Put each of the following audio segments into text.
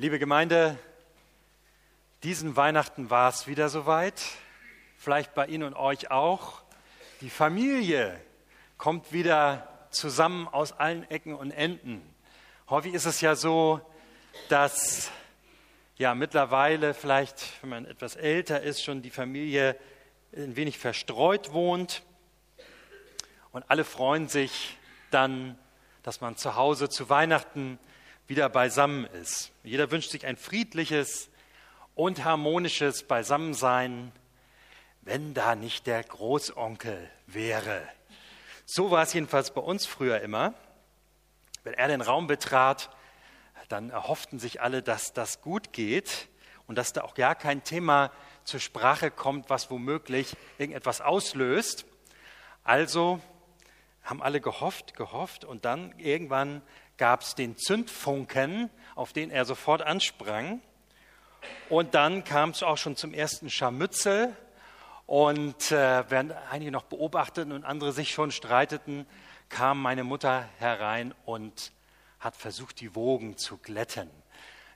Liebe Gemeinde, diesen Weihnachten war es wieder soweit, vielleicht bei Ihnen und euch auch. Die Familie kommt wieder zusammen aus allen Ecken und Enden. Häufig ist es ja so, dass ja mittlerweile vielleicht, wenn man etwas älter ist, schon die Familie ein wenig verstreut wohnt und alle freuen sich dann, dass man zu Hause zu Weihnachten wieder beisammen ist. Jeder wünscht sich ein friedliches und harmonisches Beisammensein, wenn da nicht der Großonkel wäre. So war es jedenfalls bei uns früher immer. Wenn er den Raum betrat, dann erhofften sich alle, dass das gut geht und dass da auch gar kein Thema zur Sprache kommt, was womöglich irgendetwas auslöst. Also haben alle gehofft, gehofft und dann irgendwann gab es den Zündfunken, auf den er sofort ansprang. Und dann kam es auch schon zum ersten Scharmützel. Und äh, während einige noch beobachteten und andere sich schon streiteten, kam meine Mutter herein und hat versucht, die Wogen zu glätten,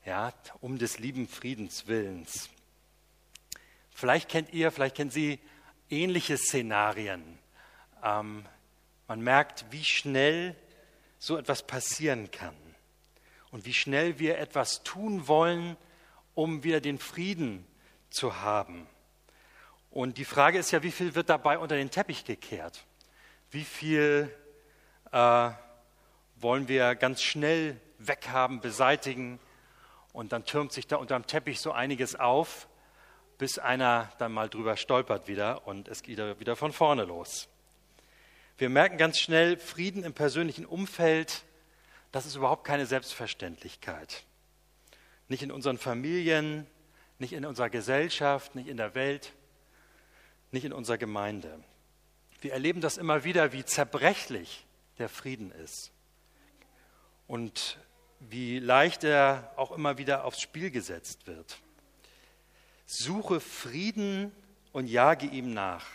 ja, um des lieben Friedens willens. Vielleicht kennt ihr, vielleicht kennen Sie ähnliche Szenarien. Ähm, man merkt, wie schnell so etwas passieren kann und wie schnell wir etwas tun wollen, um wieder den Frieden zu haben. Und die Frage ist ja, wie viel wird dabei unter den Teppich gekehrt? Wie viel äh, wollen wir ganz schnell weghaben, beseitigen? Und dann türmt sich da unter dem Teppich so einiges auf, bis einer dann mal drüber stolpert wieder und es geht wieder von vorne los. Wir merken ganz schnell, Frieden im persönlichen Umfeld, das ist überhaupt keine Selbstverständlichkeit. Nicht in unseren Familien, nicht in unserer Gesellschaft, nicht in der Welt, nicht in unserer Gemeinde. Wir erleben das immer wieder, wie zerbrechlich der Frieden ist und wie leicht er auch immer wieder aufs Spiel gesetzt wird. Suche Frieden und jage ihm nach.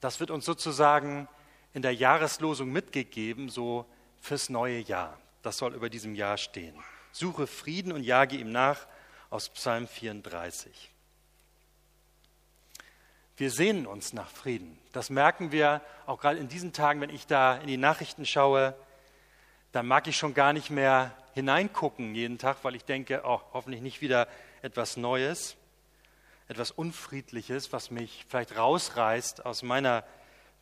Das wird uns sozusagen in der Jahreslosung mitgegeben, so fürs neue Jahr. Das soll über diesem Jahr stehen. Suche Frieden und jage ihm nach aus Psalm 34. Wir sehnen uns nach Frieden. Das merken wir auch gerade in diesen Tagen, wenn ich da in die Nachrichten schaue. Dann mag ich schon gar nicht mehr hineingucken jeden Tag, weil ich denke, oh, hoffentlich nicht wieder etwas Neues, etwas Unfriedliches, was mich vielleicht rausreißt aus meiner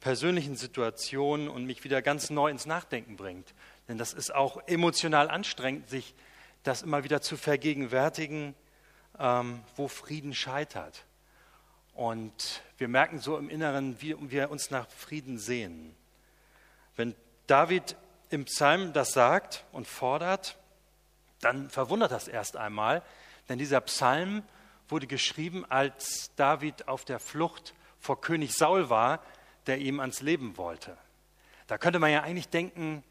persönlichen Situationen und mich wieder ganz neu ins Nachdenken bringt. Denn das ist auch emotional anstrengend, sich das immer wieder zu vergegenwärtigen, ähm, wo Frieden scheitert. Und wir merken so im Inneren, wie wir uns nach Frieden sehen. Wenn David im Psalm das sagt und fordert, dann verwundert das erst einmal, denn dieser Psalm wurde geschrieben, als David auf der Flucht vor König Saul war, der ihm ans Leben wollte. Da könnte man ja eigentlich denken,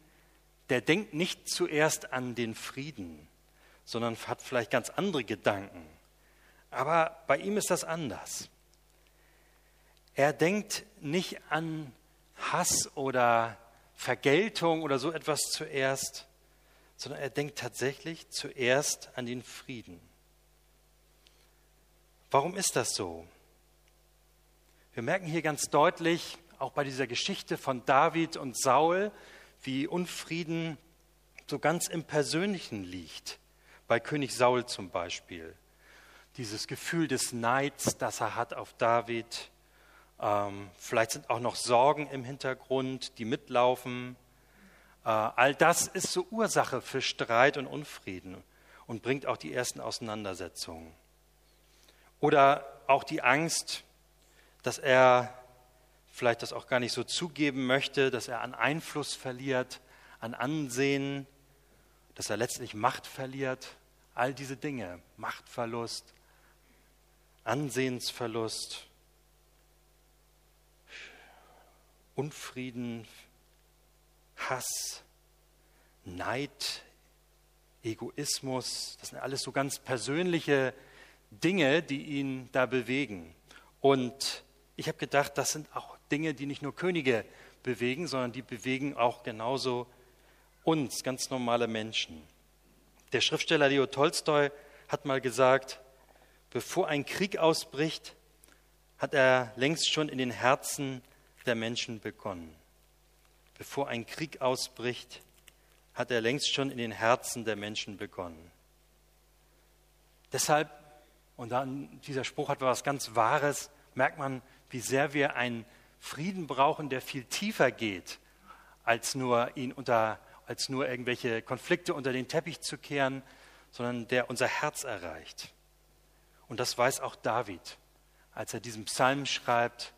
der denkt nicht zuerst an den Frieden, sondern hat vielleicht ganz andere Gedanken. Aber bei ihm ist das anders. Er denkt nicht an Hass oder Vergeltung oder so etwas zuerst, sondern er denkt tatsächlich zuerst an den Frieden. Warum ist das so? Wir merken hier ganz deutlich, auch bei dieser Geschichte von David und Saul, wie Unfrieden so ganz im Persönlichen liegt. Bei König Saul zum Beispiel. Dieses Gefühl des Neids, das er hat auf David. Ähm, vielleicht sind auch noch Sorgen im Hintergrund, die mitlaufen. Äh, all das ist so Ursache für Streit und Unfrieden und bringt auch die ersten Auseinandersetzungen. Oder auch die Angst, dass er vielleicht das auch gar nicht so zugeben möchte, dass er an Einfluss verliert, an Ansehen, dass er letztlich Macht verliert. All diese Dinge, Machtverlust, Ansehensverlust, Unfrieden, Hass, Neid, Egoismus, das sind alles so ganz persönliche Dinge, die ihn da bewegen. Und ich habe gedacht, das sind auch Dinge, die nicht nur Könige bewegen, sondern die bewegen auch genauso uns, ganz normale Menschen. Der Schriftsteller Leo Tolstoi hat mal gesagt, bevor ein Krieg ausbricht, hat er längst schon in den Herzen der Menschen begonnen. Bevor ein Krieg ausbricht, hat er längst schon in den Herzen der Menschen begonnen. Deshalb, und dann, dieser Spruch hat was ganz Wahres, merkt man, wie sehr wir einen Frieden brauchen, der viel tiefer geht, als nur ihn unter, als nur irgendwelche Konflikte unter den Teppich zu kehren, sondern der unser Herz erreicht. Und das weiß auch David, als er diesen Psalm schreibt,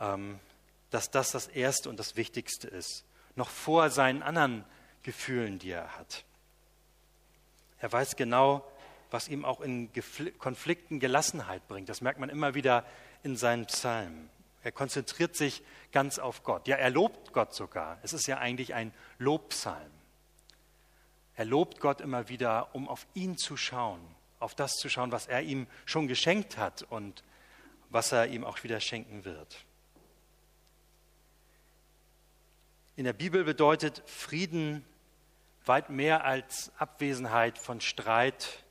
ähm, dass das das Erste und das Wichtigste ist, noch vor seinen anderen Gefühlen, die er hat. Er weiß genau, was ihm auch in Konflikten Gelassenheit bringt. Das merkt man immer wieder in seinen Psalmen. Er konzentriert sich ganz auf Gott. Ja, er lobt Gott sogar. Es ist ja eigentlich ein Lobpsalm. Er lobt Gott immer wieder, um auf ihn zu schauen, auf das zu schauen, was er ihm schon geschenkt hat und was er ihm auch wieder schenken wird. In der Bibel bedeutet Frieden weit mehr als Abwesenheit von Streit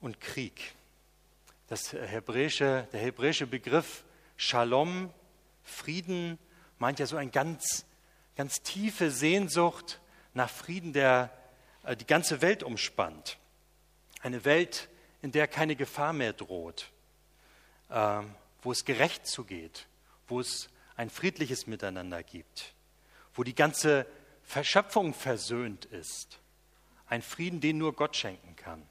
und Krieg. Das hebräische, der hebräische Begriff Shalom, Frieden, meint ja so eine ganz, ganz tiefe Sehnsucht nach Frieden, der äh, die ganze Welt umspannt. Eine Welt, in der keine Gefahr mehr droht, äh, wo es gerecht zugeht, wo es ein friedliches Miteinander gibt, wo die ganze Verschöpfung versöhnt ist. Ein Frieden, den nur Gott schenken kann.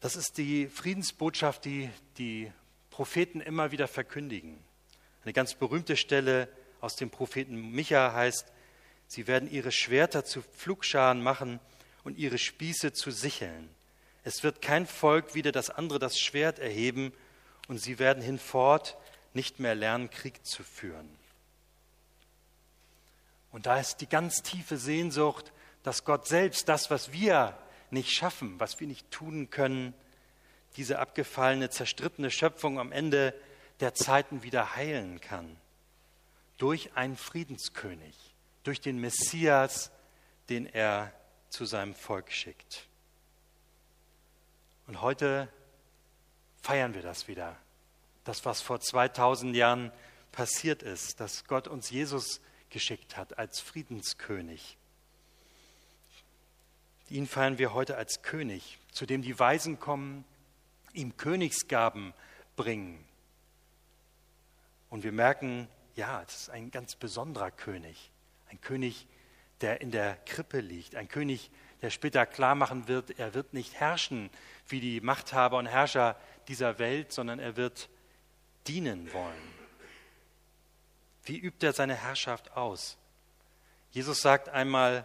Das ist die Friedensbotschaft, die die Propheten immer wieder verkündigen. Eine ganz berühmte Stelle aus dem Propheten Micha heißt, sie werden ihre Schwerter zu Pflugscharen machen und ihre Spieße zu Sicheln. Es wird kein Volk wieder das andere das Schwert erheben und sie werden hinfort nicht mehr lernen, Krieg zu führen. Und da ist die ganz tiefe Sehnsucht, dass Gott selbst das, was wir nicht schaffen, was wir nicht tun können, diese abgefallene, zerstrittene Schöpfung am Ende der Zeiten wieder heilen kann. Durch einen Friedenskönig, durch den Messias, den er zu seinem Volk schickt. Und heute feiern wir das wieder. Das, was vor 2000 Jahren passiert ist, dass Gott uns Jesus geschickt hat als Friedenskönig. Ihn feiern wir heute als König, zu dem die Weisen kommen, ihm Königsgaben bringen. Und wir merken, ja, es ist ein ganz besonderer König. Ein König, der in der Krippe liegt. Ein König, der später klar machen wird, er wird nicht herrschen wie die Machthaber und Herrscher dieser Welt, sondern er wird dienen wollen. Wie übt er seine Herrschaft aus? Jesus sagt einmal,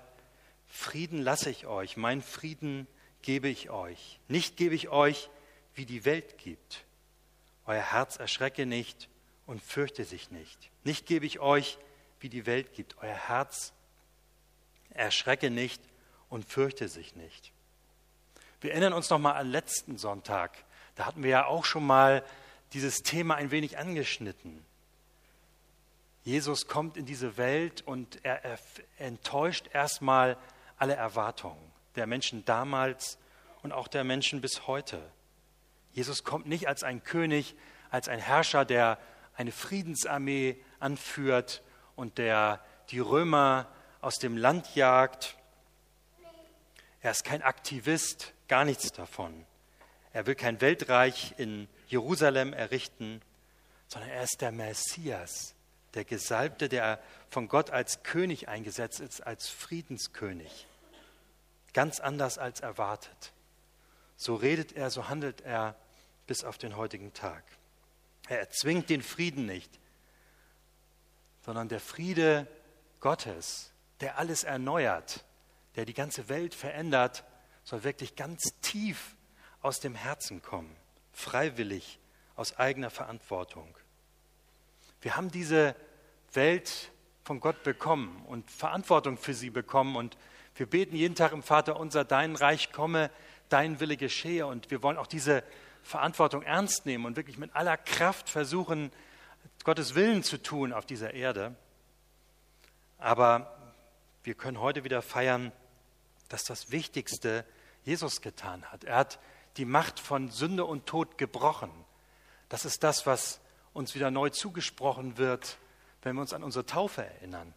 Frieden lasse ich euch, mein Frieden gebe ich euch. Nicht gebe ich euch, wie die Welt gibt. Euer Herz erschrecke nicht und fürchte sich nicht. Nicht gebe ich euch, wie die Welt gibt. Euer Herz erschrecke nicht und fürchte sich nicht. Wir erinnern uns noch mal an letzten Sonntag. Da hatten wir ja auch schon mal dieses Thema ein wenig angeschnitten. Jesus kommt in diese Welt und er, er enttäuscht erstmal alle Erwartungen der Menschen damals und auch der Menschen bis heute. Jesus kommt nicht als ein König, als ein Herrscher, der eine Friedensarmee anführt und der die Römer aus dem Land jagt. Er ist kein Aktivist, gar nichts davon. Er will kein Weltreich in Jerusalem errichten, sondern er ist der Messias, der Gesalbte, der von Gott als König eingesetzt ist, als Friedenskönig. Ganz anders als erwartet. So redet er, so handelt er bis auf den heutigen Tag. Er erzwingt den Frieden nicht, sondern der Friede Gottes, der alles erneuert, der die ganze Welt verändert, soll wirklich ganz tief aus dem Herzen kommen, freiwillig, aus eigener Verantwortung. Wir haben diese Welt von Gott bekommen und Verantwortung für sie bekommen und wir beten jeden Tag im Vater unser, dein Reich komme, dein Wille geschehe und wir wollen auch diese Verantwortung ernst nehmen und wirklich mit aller Kraft versuchen, Gottes Willen zu tun auf dieser Erde. Aber wir können heute wieder feiern, dass das Wichtigste Jesus getan hat. Er hat die Macht von Sünde und Tod gebrochen. Das ist das, was uns wieder neu zugesprochen wird, wenn wir uns an unsere Taufe erinnern.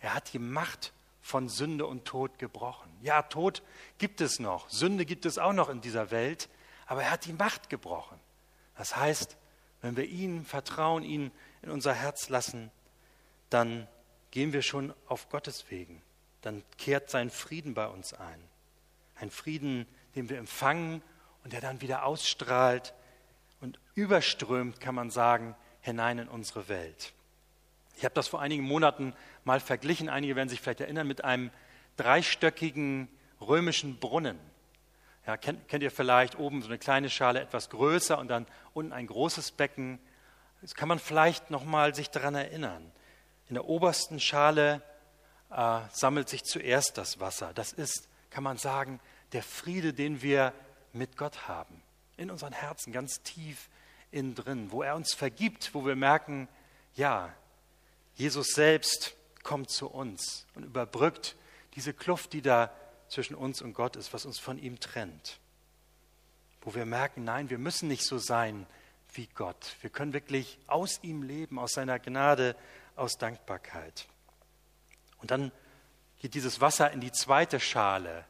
Er hat die Macht von Sünde und Tod gebrochen. Ja, Tod gibt es noch, Sünde gibt es auch noch in dieser Welt, aber er hat die Macht gebrochen. Das heißt, wenn wir ihm vertrauen, ihn in unser Herz lassen, dann gehen wir schon auf Gottes Wegen. Dann kehrt sein Frieden bei uns ein. Ein Frieden, den wir empfangen und der dann wieder ausstrahlt und überströmt, kann man sagen, hinein in unsere Welt. Ich habe das vor einigen Monaten mal verglichen, einige werden sich vielleicht erinnern, mit einem dreistöckigen römischen Brunnen. Ja, kennt, kennt, ihr vielleicht oben so eine kleine Schale etwas größer und dann unten ein großes Becken. Das kann man vielleicht noch mal sich daran erinnern. In der obersten Schale äh, sammelt sich zuerst das Wasser. Das ist, kann man sagen, der Friede, den wir mit Gott haben. In unseren Herzen, ganz tief innen drin, wo er uns vergibt, wo wir merken, ja, Jesus selbst kommt zu uns und überbrückt diese Kluft, die da zwischen uns und Gott ist, was uns von ihm trennt. Wo wir merken, nein, wir müssen nicht so sein wie Gott. Wir können wirklich aus ihm leben, aus seiner Gnade, aus Dankbarkeit. Und dann geht dieses Wasser in die zweite Schale.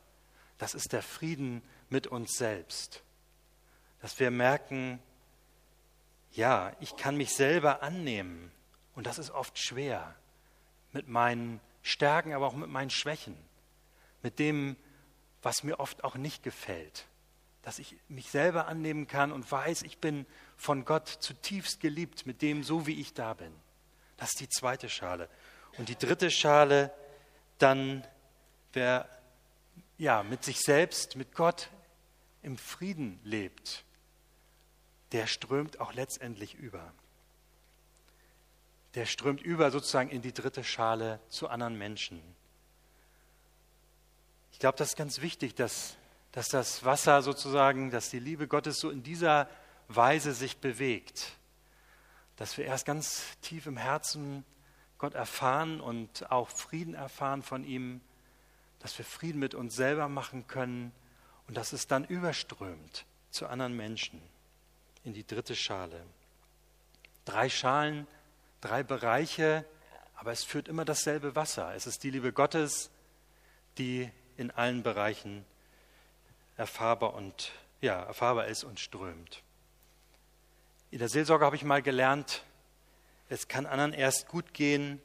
Das ist der Frieden mit uns selbst. Dass wir merken, ja, ich kann mich selber annehmen. Und das ist oft schwer. Mit meinen Stärken, aber auch mit meinen Schwächen. Mit dem, was mir oft auch nicht gefällt. Dass ich mich selber annehmen kann und weiß, ich bin von Gott zutiefst geliebt, mit dem, so wie ich da bin. Das ist die zweite Schale. Und die dritte Schale, dann, wer ja, mit sich selbst, mit Gott im Frieden lebt, der strömt auch letztendlich über. Der strömt über sozusagen in die dritte Schale zu anderen Menschen. Ich glaube, das ist ganz wichtig, dass, dass das Wasser sozusagen, dass die Liebe Gottes so in dieser Weise sich bewegt. Dass wir erst ganz tief im Herzen Gott erfahren und auch Frieden erfahren von ihm, dass wir Frieden mit uns selber machen können und dass es dann überströmt zu anderen Menschen in die dritte Schale. Drei Schalen, drei Bereiche, aber es führt immer dasselbe Wasser. Es ist die Liebe Gottes, die in allen Bereichen erfahrbar und ja, erfahrbar ist und strömt. In der Seelsorge habe ich mal gelernt, es kann anderen erst gut gehen,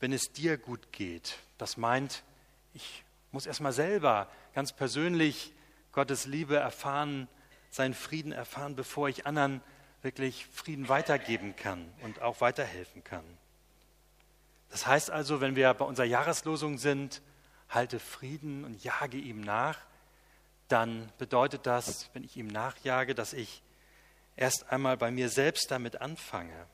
wenn es dir gut geht. Das meint, ich muss erst mal selber ganz persönlich Gottes Liebe erfahren, seinen Frieden erfahren, bevor ich anderen wirklich Frieden weitergeben kann und auch weiterhelfen kann. Das heißt also, wenn wir bei unserer Jahreslosung sind, halte Frieden und jage ihm nach, dann bedeutet das, wenn ich ihm nachjage, dass ich erst einmal bei mir selbst damit anfange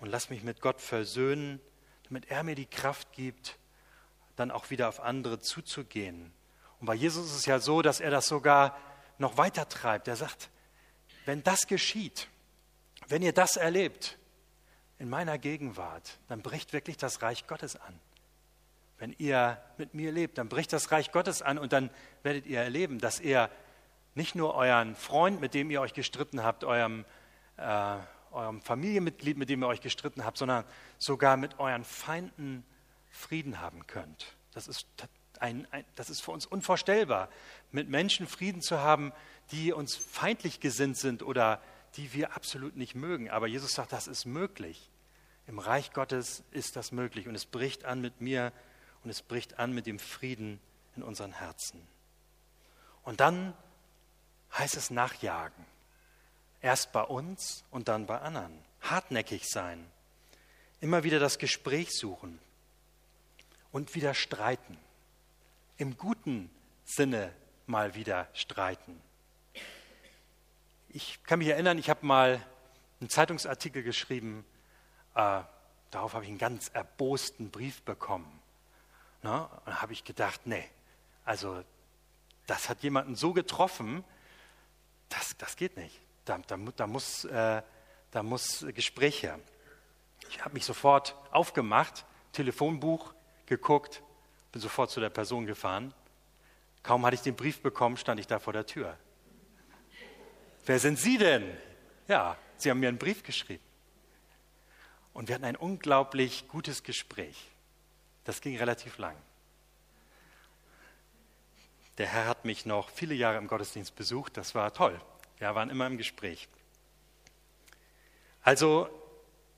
und lass mich mit Gott versöhnen, damit er mir die Kraft gibt, dann auch wieder auf andere zuzugehen. Und bei Jesus ist es ja so, dass er das sogar noch weiter treibt. Er sagt, wenn das geschieht, wenn ihr das erlebt in meiner Gegenwart, dann bricht wirklich das Reich Gottes an. Wenn ihr mit mir lebt, dann bricht das Reich Gottes an und dann werdet ihr erleben, dass er nicht nur euren Freund, mit dem ihr euch gestritten habt, eurem, äh, eurem Familienmitglied, mit dem ihr euch gestritten habt, sondern sogar mit euren Feinden Frieden haben könnt. Das ist, ein, ein, das ist für uns unvorstellbar, mit Menschen Frieden zu haben, die uns feindlich gesinnt sind oder die wir absolut nicht mögen. Aber Jesus sagt, das ist möglich. Im Reich Gottes ist das möglich und es bricht an mit mir und es bricht an mit dem Frieden in unseren Herzen. Und dann heißt es nachjagen. Erst bei uns und dann bei anderen. Hartnäckig sein. Immer wieder das Gespräch suchen und wieder streiten. Im guten Sinne mal wieder streiten. Ich kann mich erinnern, ich habe mal einen Zeitungsartikel geschrieben, äh, darauf habe ich einen ganz erbosten Brief bekommen. Ne? Und da habe ich gedacht, nee, also das hat jemanden so getroffen, das, das geht nicht. Da, da, da muss, äh, da muss Gespräch her. Ich habe mich sofort aufgemacht, Telefonbuch, geguckt, bin sofort zu der Person gefahren. Kaum hatte ich den Brief bekommen, stand ich da vor der Tür. Wer sind Sie denn? Ja, Sie haben mir einen Brief geschrieben. Und wir hatten ein unglaublich gutes Gespräch. Das ging relativ lang. Der Herr hat mich noch viele Jahre im Gottesdienst besucht. Das war toll. Wir waren immer im Gespräch. Also,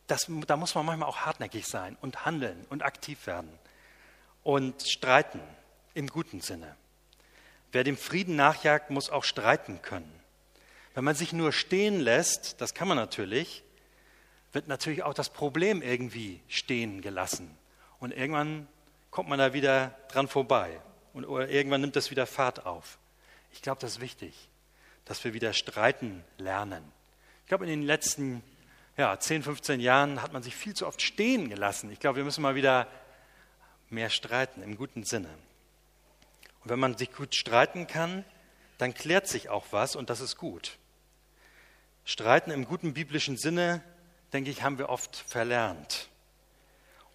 das, da muss man manchmal auch hartnäckig sein und handeln und aktiv werden und streiten im guten Sinne. Wer dem Frieden nachjagt, muss auch streiten können. Wenn man sich nur stehen lässt, das kann man natürlich, wird natürlich auch das Problem irgendwie stehen gelassen. Und irgendwann kommt man da wieder dran vorbei. Und oder irgendwann nimmt das wieder Fahrt auf. Ich glaube, das ist wichtig, dass wir wieder streiten lernen. Ich glaube, in den letzten ja, 10, 15 Jahren hat man sich viel zu oft stehen gelassen. Ich glaube, wir müssen mal wieder mehr streiten im guten Sinne. Und wenn man sich gut streiten kann, dann klärt sich auch was und das ist gut. Streiten im guten biblischen Sinne, denke ich, haben wir oft verlernt.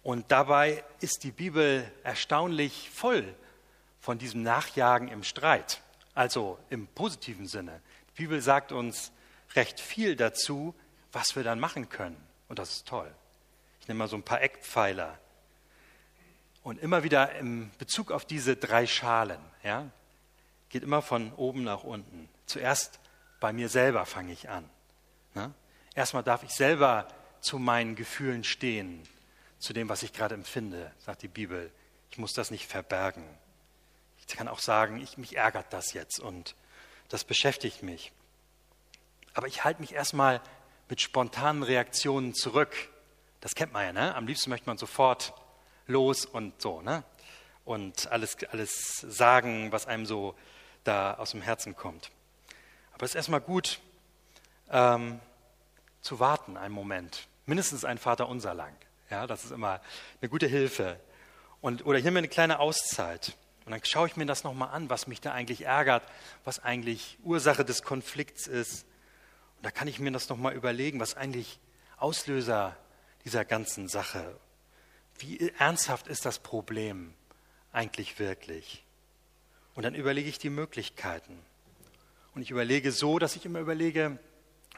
Und dabei ist die Bibel erstaunlich voll von diesem Nachjagen im Streit, also im positiven Sinne. Die Bibel sagt uns recht viel dazu, was wir dann machen können. Und das ist toll. Ich nehme mal so ein paar Eckpfeiler. Und immer wieder im Bezug auf diese drei Schalen, ja, geht immer von oben nach unten. Zuerst bei mir selber fange ich an. Ne? Erstmal darf ich selber zu meinen Gefühlen stehen, zu dem, was ich gerade empfinde, sagt die Bibel. Ich muss das nicht verbergen. Ich kann auch sagen, ich, mich ärgert das jetzt und das beschäftigt mich. Aber ich halte mich erstmal mit spontanen Reaktionen zurück. Das kennt man ja, ne? Am liebsten möchte man sofort los und so, ne? Und alles, alles sagen, was einem so da aus dem Herzen kommt. Aber es ist erstmal gut, ähm, zu warten einen Moment. Mindestens ein Vater unser lang. Ja, das ist immer eine gute Hilfe. Und, oder ich nehme mir eine kleine Auszeit. Und dann schaue ich mir das nochmal an, was mich da eigentlich ärgert, was eigentlich Ursache des Konflikts ist. Und da kann ich mir das nochmal überlegen, was eigentlich Auslöser dieser ganzen Sache wie ernsthaft ist das Problem eigentlich wirklich? Und dann überlege ich die Möglichkeiten. Und ich überlege so, dass ich immer überlege,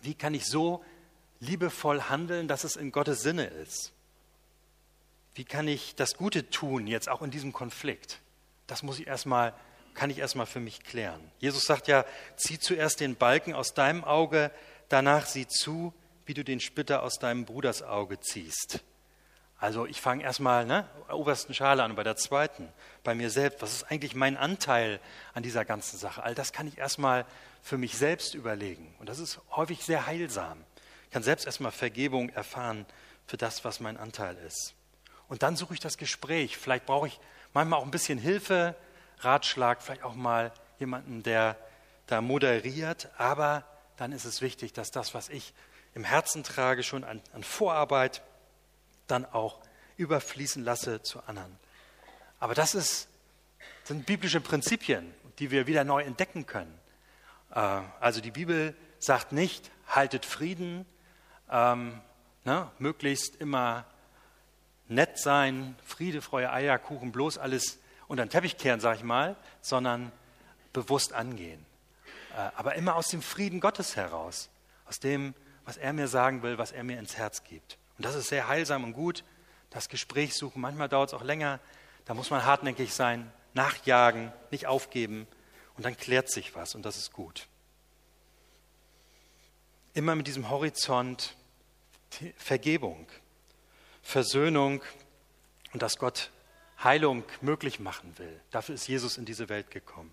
wie kann ich so liebevoll handeln, dass es in Gottes Sinne ist? Wie kann ich das Gute tun, jetzt auch in diesem Konflikt? Das muss ich erstmal, kann ich erstmal für mich klären. Jesus sagt ja, zieh zuerst den Balken aus deinem Auge, danach sieh zu, wie du den Splitter aus deinem Bruders Auge ziehst. Also ich fange erstmal ne, obersten Schale an, bei der zweiten, bei mir selbst. Was ist eigentlich mein Anteil an dieser ganzen Sache? All das kann ich erstmal für mich selbst überlegen. Und das ist häufig sehr heilsam. Ich kann selbst erstmal Vergebung erfahren für das, was mein Anteil ist. Und dann suche ich das Gespräch. Vielleicht brauche ich manchmal auch ein bisschen Hilfe, Ratschlag, vielleicht auch mal jemanden, der da moderiert. Aber dann ist es wichtig, dass das, was ich im Herzen trage, schon an, an Vorarbeit, dann auch überfließen lasse zu anderen. Aber das ist, sind biblische Prinzipien, die wir wieder neu entdecken können. Äh, also die Bibel sagt nicht, haltet Frieden, ähm, ne, möglichst immer nett sein, Friede, Freude, Eierkuchen, bloß alles unter den Teppich kehren, sag ich mal, sondern bewusst angehen. Äh, aber immer aus dem Frieden Gottes heraus, aus dem, was er mir sagen will, was er mir ins Herz gibt. Und das ist sehr heilsam und gut. Das Gespräch suchen, manchmal dauert es auch länger. Da muss man hartnäckig sein, nachjagen, nicht aufgeben. Und dann klärt sich was und das ist gut. Immer mit diesem Horizont Vergebung, Versöhnung und dass Gott Heilung möglich machen will. Dafür ist Jesus in diese Welt gekommen.